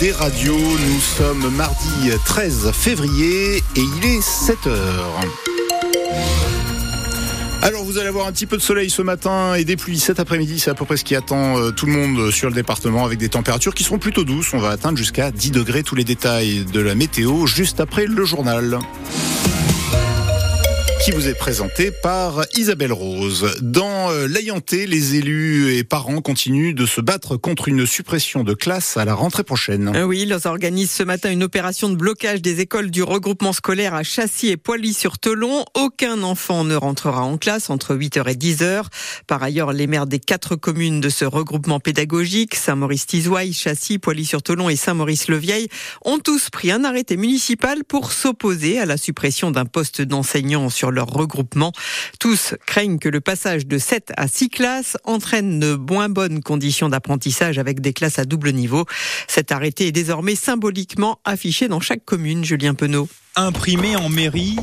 des radios. Nous sommes mardi 13 février et il est 7 heures. Alors vous allez avoir un petit peu de soleil ce matin et des pluies cet après-midi, c'est à peu près ce qui attend euh, tout le monde sur le département avec des températures qui seront plutôt douces. On va atteindre jusqu'à 10 degrés tous les détails de la météo juste après le journal qui vous est présenté par Isabelle Rose. Dans euh, l'Ayanté, les élus et parents continuent de se battre contre une suppression de classe à la rentrée prochaine. Euh, oui, ils organisent ce matin une opération de blocage des écoles du regroupement scolaire à Châssis et Poilly-sur-Telon. Aucun enfant ne rentrera en classe entre 8h et 10h. Par ailleurs, les maires des quatre communes de ce regroupement pédagogique, Saint-Maurice-Tizouaille, Châssis, Poilly-sur-Telon et Saint-Maurice-le-Vieil, ont tous pris un arrêté municipal pour s'opposer à la suppression d'un poste d'enseignant sur leur regroupement. Tous craignent que le passage de 7 à 6 classes entraîne de moins bonnes conditions d'apprentissage avec des classes à double niveau. Cet arrêté est désormais symboliquement affiché dans chaque commune, Julien Penaud. Imprimé en mairie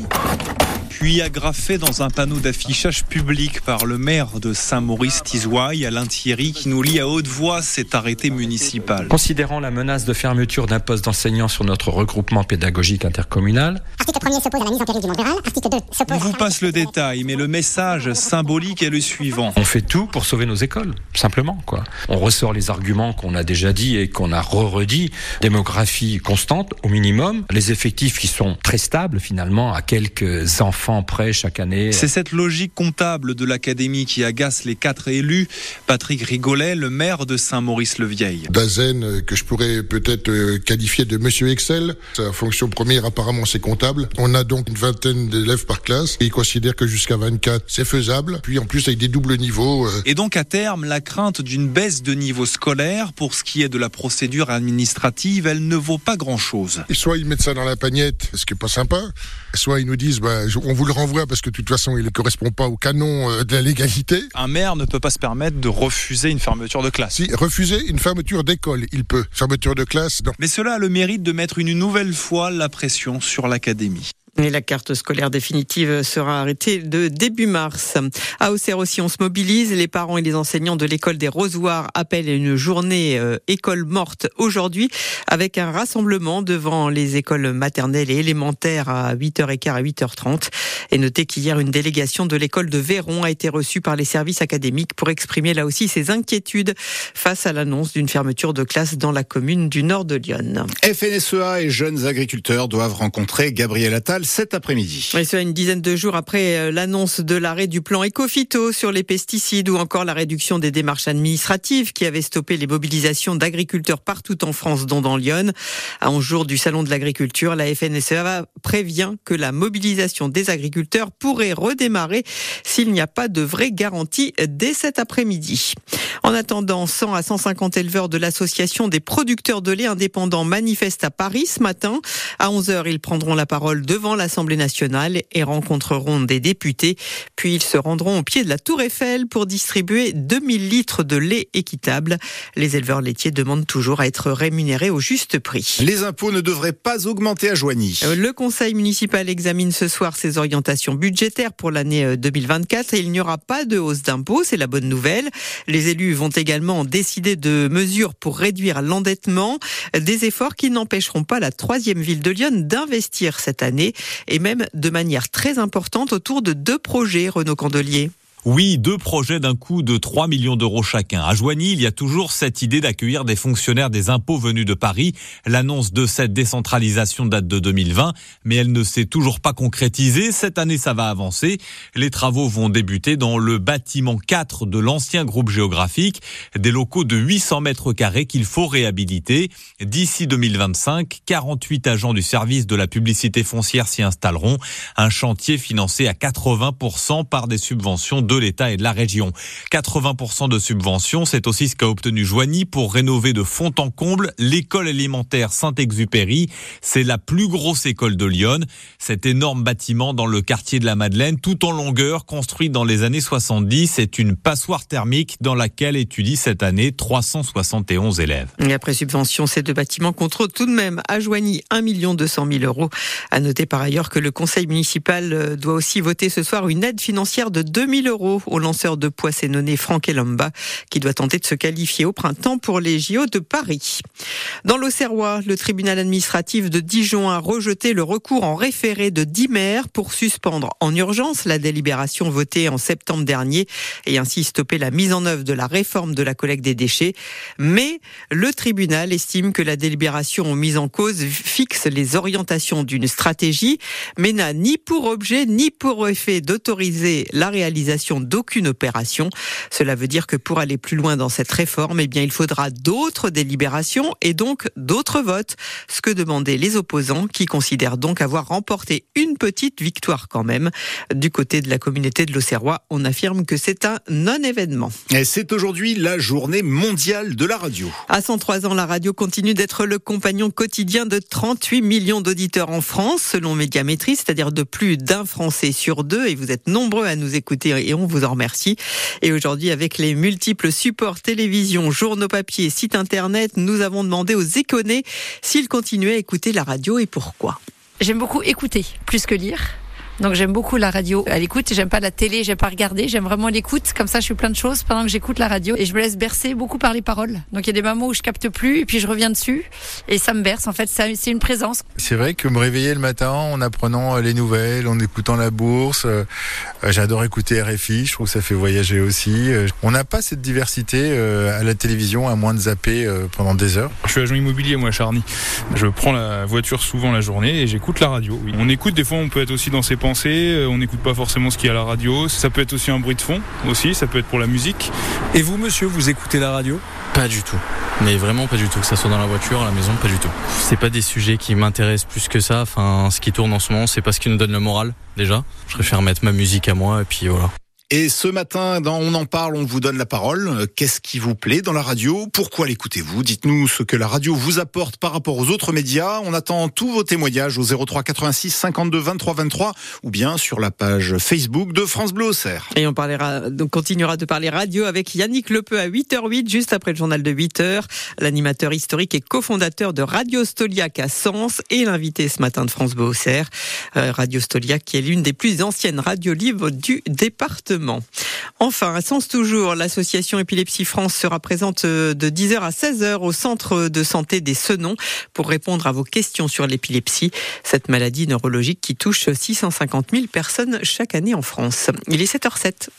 puis agrafé dans un panneau d'affichage public par le maire de Saint-Maurice-Tizouaille, Alain Thierry, qui nous lit à haute voix cet arrêté municipal. Considérant la menace de fermeture d'un poste d'enseignant sur notre regroupement pédagogique intercommunal, article 1 s'oppose à la mise en péril du monde rural, article 2 s'oppose... On vous passe le détail, mais le message symbolique est le suivant. On fait tout pour sauver nos écoles, simplement. quoi. On ressort les arguments qu'on a déjà dit et qu'on a re-redit. Démographie constante, au minimum. Les effectifs qui sont très stables, finalement, à quelques enfants prêt chaque année. C'est cette logique comptable de l'académie qui agace les quatre élus. Patrick Rigolet, le maire de Saint-Maurice-le-Vieil. Dazen, euh, que je pourrais peut-être euh, qualifier de Monsieur Excel. Sa fonction première, apparemment, c'est comptable. On a donc une vingtaine d'élèves par classe. Et il considère que jusqu'à 24, c'est faisable. Puis en plus, avec des doubles niveaux. Euh. Et donc, à terme, la crainte d'une baisse de niveau scolaire, pour ce qui est de la procédure administrative, elle ne vaut pas grand-chose. Soit ils mettent ça dans la pagnette, ce qui est pas sympa. Soit ils nous disent, bah, on vous le renvoie parce que de toute façon, il ne correspond pas au canon euh, de la légalité. Un maire ne peut pas se permettre de refuser une fermeture de classe. Si, refuser une fermeture d'école, il peut. Fermeture de classe, non. Mais cela a le mérite de mettre une nouvelle fois la pression sur l'académie. Et la carte scolaire définitive sera arrêtée de début mars. À Auxerre aussi, on se mobilise. Les parents et les enseignants de l'école des Rosoirs appellent à une journée euh, école morte aujourd'hui avec un rassemblement devant les écoles maternelles et élémentaires à 8h15 à 8h30. Et notez qu'hier, une délégation de l'école de Véron a été reçue par les services académiques pour exprimer là aussi ses inquiétudes face à l'annonce d'une fermeture de classe dans la commune du nord de Lyon. FNSEA et jeunes agriculteurs doivent rencontrer Gabriel Attal cet après-midi. Et cela une dizaine de jours après euh, l'annonce de l'arrêt du plan Ecofito sur les pesticides ou encore la réduction des démarches administratives qui avait stoppé les mobilisations d'agriculteurs partout en France, dont dans Lyon. À 11 jours du salon de l'agriculture, la FNSEA prévient que la mobilisation des agriculteurs pourrait redémarrer s'il n'y a pas de vraie garantie dès cet après-midi. En attendant, 100 à 150 éleveurs de l'association des producteurs de lait indépendants manifestent à Paris ce matin. À 11h, ils prendront la parole devant l'Assemblée nationale et rencontreront des députés. Puis ils se rendront au pied de la Tour Eiffel pour distribuer 2000 litres de lait équitable. Les éleveurs laitiers demandent toujours à être rémunérés au juste prix. Les impôts ne devraient pas augmenter à Joigny. Euh, le conseil municipal examine ce soir ses orientations budgétaires pour l'année 2024 euh, et il n'y aura pas de hausse d'impôts, c'est la bonne nouvelle. Les élus vont également décider de mesures pour réduire l'endettement, des efforts qui n'empêcheront pas la troisième ville de Lyon d'investir cette année et même de manière très importante autour de deux projets, Renaud Candelier. Oui, deux projets d'un coût de 3 millions d'euros chacun. À Joigny, il y a toujours cette idée d'accueillir des fonctionnaires des impôts venus de Paris. L'annonce de cette décentralisation date de 2020, mais elle ne s'est toujours pas concrétisée. Cette année, ça va avancer. Les travaux vont débuter dans le bâtiment 4 de l'ancien groupe géographique, des locaux de 800 mètres carrés qu'il faut réhabiliter. D'ici 2025, 48 agents du service de la publicité foncière s'y installeront. Un chantier financé à 80% par des subventions de l'État et de la région. 80% de subventions, c'est aussi ce qu'a obtenu Joigny pour rénover de fond en comble l'école élémentaire Saint-Exupéry. C'est la plus grosse école de Lyon. Cet énorme bâtiment dans le quartier de la Madeleine, tout en longueur, construit dans les années 70, est une passoire thermique dans laquelle étudient cette année 371 élèves. Et après subvention, ces deux bâtiments contrôlent tout de même à Joigny 1 200 000 euros. À noter par ailleurs que le conseil municipal euh, doit aussi voter ce soir une aide financière de 2 000 euros euros au lanceur de poids Franck Elomba, qui doit tenter de se qualifier au printemps pour les JO de Paris. Dans l'Auxerrois, le tribunal administratif de Dijon a rejeté le recours en référé de 10 maires pour suspendre en urgence la délibération votée en septembre dernier et ainsi stopper la mise en œuvre de la réforme de la collecte des déchets. Mais le tribunal estime que la délibération mise en cause fixe les orientations d'une stratégie, mais n'a ni pour objet ni pour effet d'autoriser la réalisation d'aucune opération. Cela veut dire que pour aller plus loin dans cette réforme, eh bien, il faudra d'autres délibérations et donc d'autres votes. Ce que demandaient les opposants qui considèrent donc avoir remporté une petite victoire quand même. Du côté de la communauté de l'Auxerrois, on affirme que c'est un non-événement. Et c'est aujourd'hui la journée mondiale de la radio. À 103 ans, la radio continue d'être le compagnon quotidien de 38 millions d'auditeurs en France, selon Médiamétrie, c'est-à-dire de plus d'un Français sur deux. Et vous êtes nombreux à nous écouter et on vous en remercie. Et aujourd'hui, avec les multiples supports télévision, journaux papier, sites internet, nous avons demandé aux éconnés s'ils continuaient à écouter la radio et pourquoi. J'aime beaucoup écouter plus que lire. Donc j'aime beaucoup la radio à l'écoute. J'aime pas la télé, j'aime pas regarder. J'aime vraiment l'écoute. Comme ça, je fais plein de choses pendant que j'écoute la radio et je me laisse bercer beaucoup par les paroles. Donc il y a des moments où je capte plus et puis je reviens dessus et ça me berce. En fait, c'est une présence. C'est vrai que me réveiller le matin en apprenant les nouvelles, en écoutant la bourse, euh, j'adore écouter RFI. Je trouve que ça fait voyager aussi. Euh, on n'a pas cette diversité euh, à la télévision à moins de zapper pendant des heures. Je suis agent immobilier moi, Charny. Je prends la voiture souvent la journée et j'écoute la radio. On écoute des fois, on peut être aussi dans ses euh, on n'écoute pas forcément ce qu'il y a à la radio. Ça peut être aussi un bruit de fond, aussi, ça peut être pour la musique. Et vous, monsieur, vous écoutez la radio? Pas du tout. Mais vraiment pas du tout. Que ça soit dans la voiture, à la maison, pas du tout. C'est pas des sujets qui m'intéressent plus que ça. Enfin, ce qui tourne en ce moment, c'est pas ce qui nous donne le moral, déjà. Je préfère mettre ma musique à moi, et puis voilà. Et ce matin, On en parle, on vous donne la parole. Qu'est-ce qui vous plaît dans la radio? Pourquoi l'écoutez-vous? Dites-nous ce que la radio vous apporte par rapport aux autres médias. On attend tous vos témoignages au 03 86 52 23 23 ou bien sur la page Facebook de France Bleu Auxerre. Et on parlera, donc continuera de parler radio avec Yannick Lepeu à 8h08, juste après le journal de 8h. L'animateur historique et cofondateur de Radio Stoliac à Sens et l'invité ce matin de France Bleu Auxerre. Euh, radio Stoliac qui est l'une des plus anciennes radios libres du département. Enfin, à Sens toujours, l'association Épilepsie France sera présente euh, de 10h à 16h au centre de santé des Senons pour répondre à vos questions sur l'épilepsie, cette maladie neurologique qui touche 650 000 personnes chaque année en France. Il est 7h07.